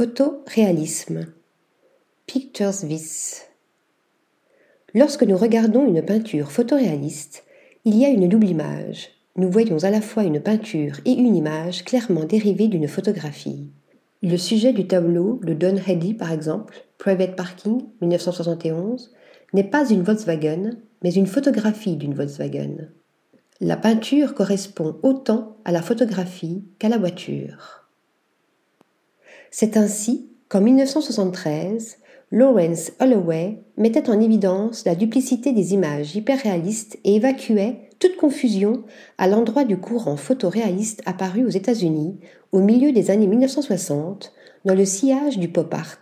Photoréalisme. Pictures vis. Lorsque nous regardons une peinture photoréaliste, il y a une double image. Nous voyons à la fois une peinture et une image clairement dérivée d'une photographie. Le sujet du tableau de Don Hedy, par exemple, Private Parking, 1971, n'est pas une Volkswagen, mais une photographie d'une Volkswagen. La peinture correspond autant à la photographie qu'à la voiture. C'est ainsi qu'en 1973, Lawrence Holloway mettait en évidence la duplicité des images hyperréalistes et évacuait toute confusion à l'endroit du courant photoréaliste apparu aux États-Unis au milieu des années 1960 dans le sillage du pop art,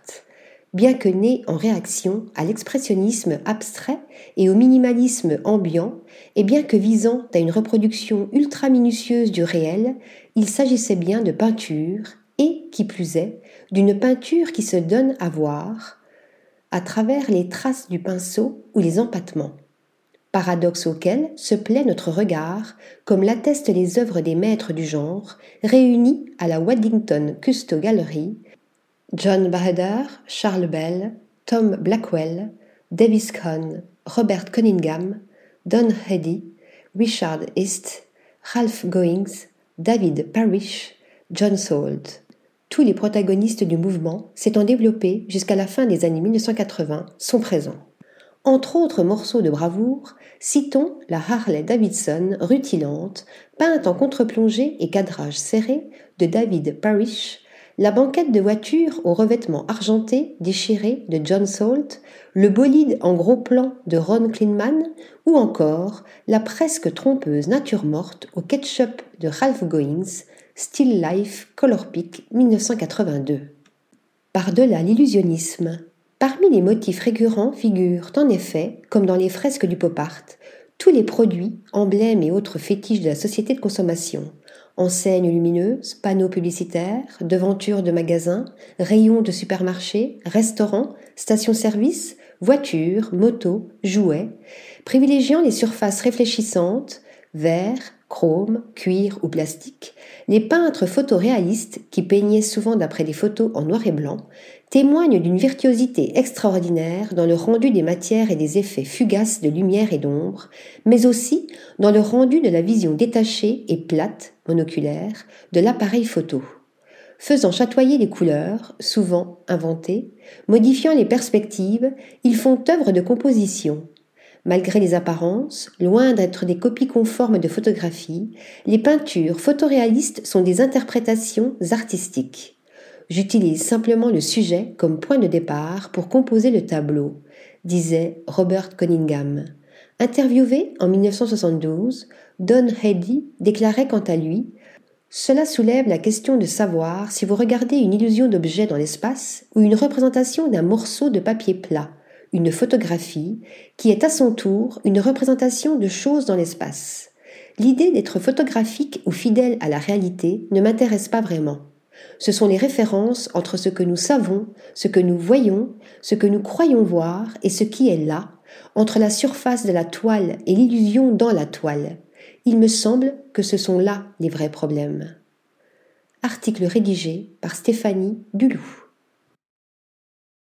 bien que né en réaction à l'expressionnisme abstrait et au minimalisme ambiant, et bien que visant à une reproduction ultra minutieuse du réel, il s'agissait bien de peinture et, qui plus est, d'une peinture qui se donne à voir à travers les traces du pinceau ou les empattements. Paradoxe auquel se plaît notre regard, comme l'attestent les œuvres des maîtres du genre, réunies à la Waddington Custo Gallery, John Bahadur, Charles Bell, Tom Blackwell, Davis Cohn, Robert Cunningham, Don Hedy, Richard East, Ralph Goings, David Parrish, John Salt tous les protagonistes du mouvement, s'étant développés jusqu'à la fin des années 1980, sont présents. Entre autres morceaux de bravoure, citons la Harley Davidson rutilante, peinte en contre-plongée et cadrage serré de David Parrish, la banquette de voiture au revêtement argenté déchiré de John Salt, le bolide en gros plan de Ron Kleinman ou encore la presque trompeuse nature morte au ketchup de Ralph Goings, Still Life Color Peak 1982. Par-delà l'illusionnisme, parmi les motifs récurrents figurent en effet, comme dans les fresques du pop art, tous les produits, emblèmes et autres fétiches de la société de consommation. Enseignes lumineuses, panneaux publicitaires, devantures de magasins, rayons de supermarchés, restaurants, stations-service, voitures, motos, jouets, privilégiant les surfaces réfléchissantes, verre, chrome, cuir ou plastique, les peintres photoréalistes, qui peignaient souvent d'après des photos en noir et blanc, témoignent d'une virtuosité extraordinaire dans le rendu des matières et des effets fugaces de lumière et d'ombre, mais aussi dans le rendu de la vision détachée et plate, monoculaire, de l'appareil photo. Faisant chatoyer les couleurs, souvent inventées, modifiant les perspectives, ils font œuvre de composition, Malgré les apparences, loin d'être des copies conformes de photographies, les peintures photoréalistes sont des interprétations artistiques. J'utilise simplement le sujet comme point de départ pour composer le tableau, disait Robert Cunningham. Interviewé en 1972, Don Hedy déclarait quant à lui Cela soulève la question de savoir si vous regardez une illusion d'objet dans l'espace ou une représentation d'un morceau de papier plat une photographie, qui est à son tour une représentation de choses dans l'espace. L'idée d'être photographique ou fidèle à la réalité ne m'intéresse pas vraiment. Ce sont les références entre ce que nous savons, ce que nous voyons, ce que nous croyons voir et ce qui est là, entre la surface de la toile et l'illusion dans la toile. Il me semble que ce sont là les vrais problèmes. Article rédigé par Stéphanie Dulou.